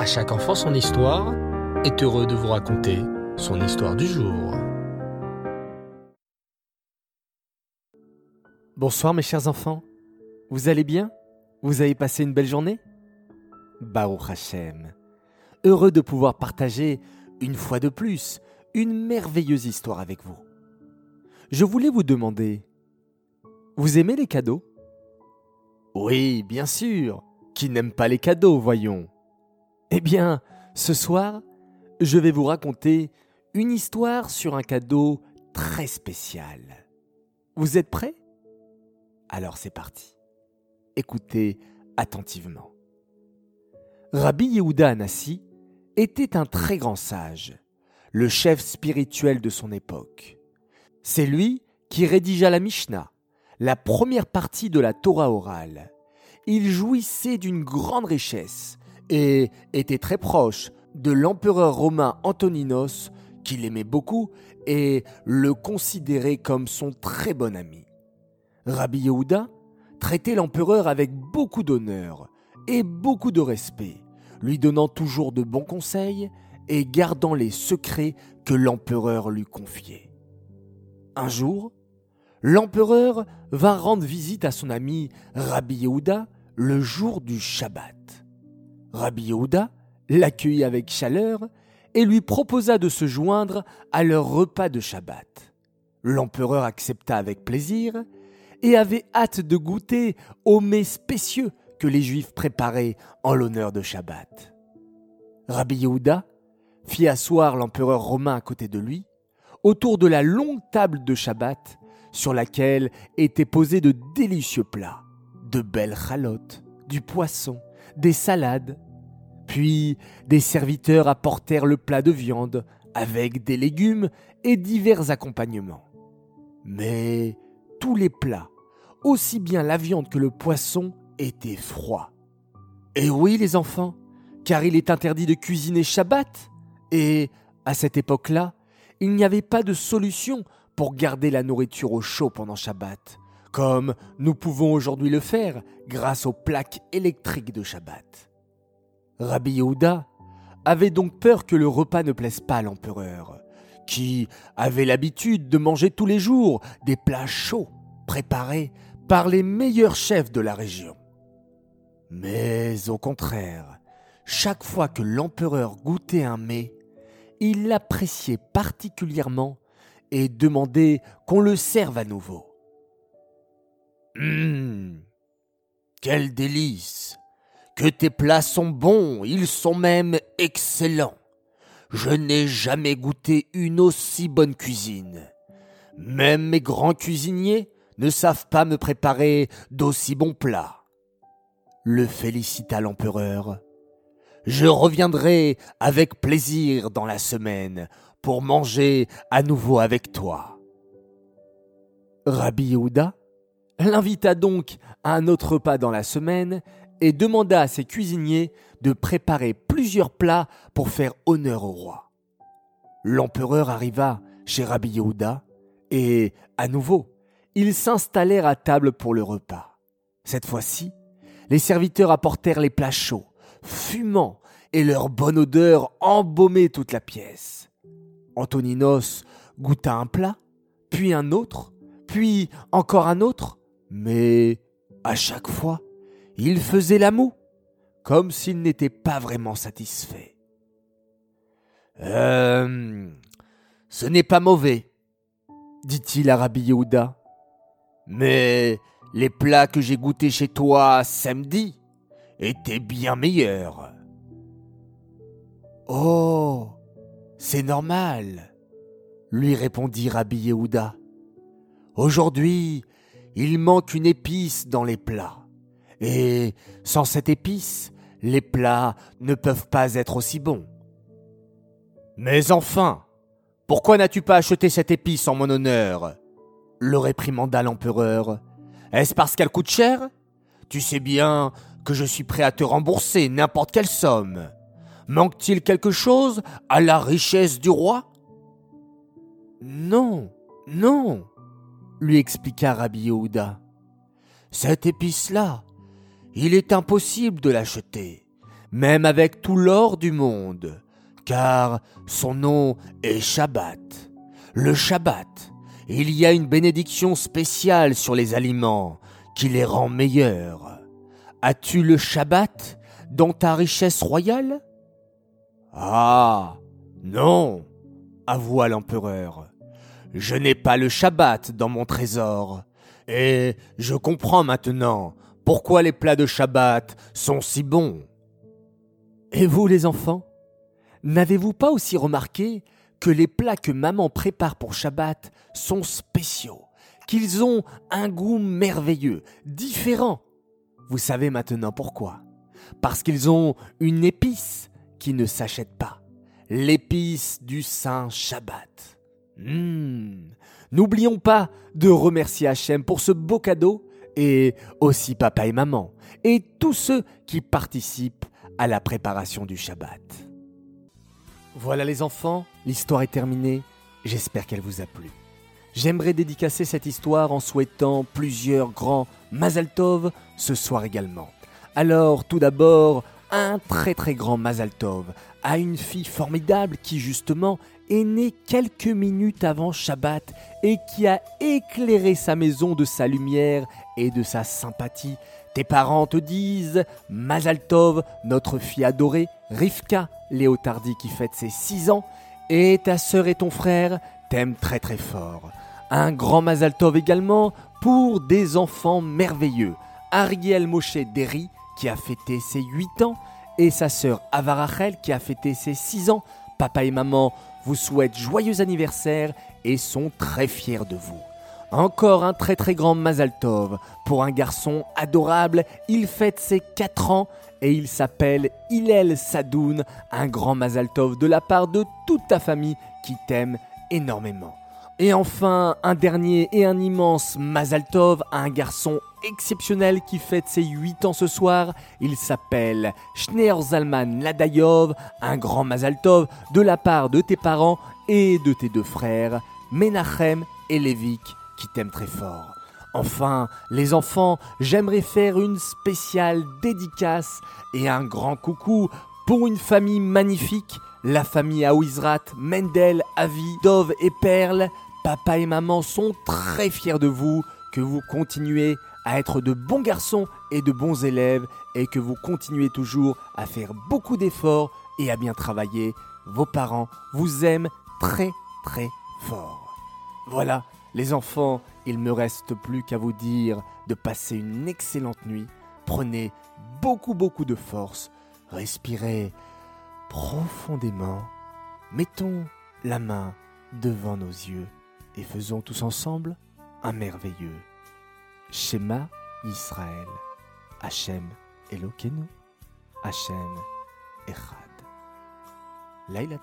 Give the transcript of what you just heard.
À chaque enfant son histoire est heureux de vous raconter son histoire du jour. Bonsoir mes chers enfants. Vous allez bien? Vous avez passé une belle journée? Baruch Hashem. Heureux de pouvoir partager, une fois de plus, une merveilleuse histoire avec vous. Je voulais vous demander, vous aimez les cadeaux? Oui, bien sûr. Qui n'aime pas les cadeaux, voyons Eh bien, ce soir, je vais vous raconter une histoire sur un cadeau très spécial. Vous êtes prêts? Alors c'est parti. Écoutez attentivement. Rabbi Yehuda Anassi était un très grand sage, le chef spirituel de son époque. C'est lui qui rédigea la Mishnah, la première partie de la Torah orale. Il jouissait d'une grande richesse et était très proche de l'empereur romain Antoninos, qui l'aimait beaucoup et le considérait comme son très bon ami. Rabbi Yehuda traitait l'empereur avec beaucoup d'honneur et beaucoup de respect, lui donnant toujours de bons conseils et gardant les secrets que l'empereur lui confiait. Un jour, l'empereur vint rendre visite à son ami Rabbi Yehuda le jour du Shabbat. Rabbi Yehuda l'accueillit avec chaleur et lui proposa de se joindre à leur repas de Shabbat. L'empereur accepta avec plaisir et avait hâte de goûter aux mets spécieux que les Juifs préparaient en l'honneur de Shabbat. Rabbi Yehuda fit asseoir l'empereur romain à côté de lui, autour de la longue table de Shabbat, sur laquelle étaient posés de délicieux plats, de belles chalotes, du poisson, des salades. Puis des serviteurs apportèrent le plat de viande, avec des légumes et divers accompagnements. Mais tous les plats, aussi bien la viande que le poisson, étaient froids. Et oui, les enfants, car il est interdit de cuisiner Shabbat. Et, à cette époque-là, il n'y avait pas de solution pour garder la nourriture au chaud pendant Shabbat, comme nous pouvons aujourd'hui le faire grâce aux plaques électriques de Shabbat. Rabbi Yehuda avait donc peur que le repas ne plaise pas à l'empereur, qui avait l'habitude de manger tous les jours des plats chauds préparés par les meilleurs chefs de la région. Mais au contraire, chaque fois que l'empereur goûtait un mets, il l'appréciait particulièrement et demandait qu'on le serve à nouveau. Hum, quel délice Que tes plats sont bons, ils sont même excellents. Je n'ai jamais goûté une aussi bonne cuisine. Même mes grands cuisiniers ne savent pas me préparer d'aussi bons plats. Le félicita l'empereur. Je reviendrai avec plaisir dans la semaine pour manger à nouveau avec toi. Rabbi Yehuda l'invita donc à un autre repas dans la semaine et demanda à ses cuisiniers de préparer plusieurs plats pour faire honneur au roi. L'empereur arriva chez Rabbi Yehuda et, à nouveau, ils s'installèrent à table pour le repas. Cette fois-ci, les serviteurs apportèrent les plats chauds, fumants, et leur bonne odeur embaumait toute la pièce. Antoninos goûta un plat, puis un autre, puis encore un autre, mais à chaque fois, il faisait la moue, comme s'il n'était pas vraiment satisfait. Euh, ce n'est pas mauvais, dit-il à Rabbi Yehuda. Mais les plats que j'ai goûtés chez toi samedi étaient bien meilleurs. Oh, c'est normal, lui répondit Rabbi Yehuda. Aujourd'hui, il manque une épice dans les plats. Et sans cette épice, les plats ne peuvent pas être aussi bons. Mais enfin, pourquoi n'as-tu pas acheté cette épice en mon honneur? le réprimanda l'empereur. Est-ce parce qu'elle coûte cher? Tu sais bien que je suis prêt à te rembourser n'importe quelle somme. Manque-t-il quelque chose à la richesse du roi? Non, non, lui expliqua Rabbi Yehuda. Cette épice-là, il est impossible de l'acheter, même avec tout l'or du monde, car son nom est Shabbat. Le Shabbat, il y a une bénédiction spéciale sur les aliments qui les rend meilleurs. As-tu le Shabbat dans ta richesse royale? Ah, non, avoua l'empereur. Je n'ai pas le Shabbat dans mon trésor. Et je comprends maintenant pourquoi les plats de Shabbat sont si bons. Et vous les enfants N'avez-vous pas aussi remarqué que les plats que maman prépare pour Shabbat sont spéciaux, qu'ils ont un goût merveilleux, différent? Vous savez maintenant pourquoi Parce qu'ils ont une épice qui ne s'achète pas, l'épice du Saint Shabbat. Hmm. N'oublions pas de remercier Hachem pour ce beau cadeau et aussi papa et maman et tous ceux qui participent à la préparation du Shabbat. Voilà les enfants, l'histoire est terminée, j'espère qu'elle vous a plu. J'aimerais dédicacer cette histoire en souhaitant plusieurs grands Mazal Tov ce soir également. Alors tout d'abord, un très très grand Mazal Tov à une fille formidable qui justement est née quelques minutes avant Shabbat et qui a éclairé sa maison de sa lumière et de sa sympathie. Tes parents te disent Mazal Tov, notre fille adorée, Rivka, Léotardi qui fête ses 6 ans, et ta sœur et ton frère t'aiment très très fort. Un grand Mazal Tov également pour des enfants merveilleux. Ariel Moshe Derry qui a fêté ses 8 ans et sa sœur Avarachel qui a fêté ses 6 ans. Papa et maman vous souhaitent joyeux anniversaire et sont très fiers de vous. Encore un très très grand Mazal Tov pour un garçon adorable. Il fête ses 4 ans et il s'appelle Hillel Sadoun, un grand Mazal Tov de la part de toute ta famille qui t'aime énormément. Et enfin, un dernier et un immense Mazal Tov à un garçon exceptionnel qui fête ses 8 ans ce soir. Il s'appelle Schneer Zalman Ladayov, un grand Mazal Tov de la part de tes parents et de tes deux frères, Menachem et Levik, qui t'aiment très fort. Enfin, les enfants, j'aimerais faire une spéciale dédicace et un grand coucou pour une famille magnifique, la famille Aouizrat, Mendel, Avi, Dov et Perle, Papa et maman sont très fiers de vous, que vous continuez à être de bons garçons et de bons élèves et que vous continuez toujours à faire beaucoup d'efforts et à bien travailler. Vos parents vous aiment très très fort. Voilà, les enfants, il ne me reste plus qu'à vous dire de passer une excellente nuit. Prenez beaucoup beaucoup de force, respirez profondément, mettons la main devant nos yeux et faisons tous ensemble un merveilleux Shema Israël. Hachem Elokeinu, Hachem Echad. Laila.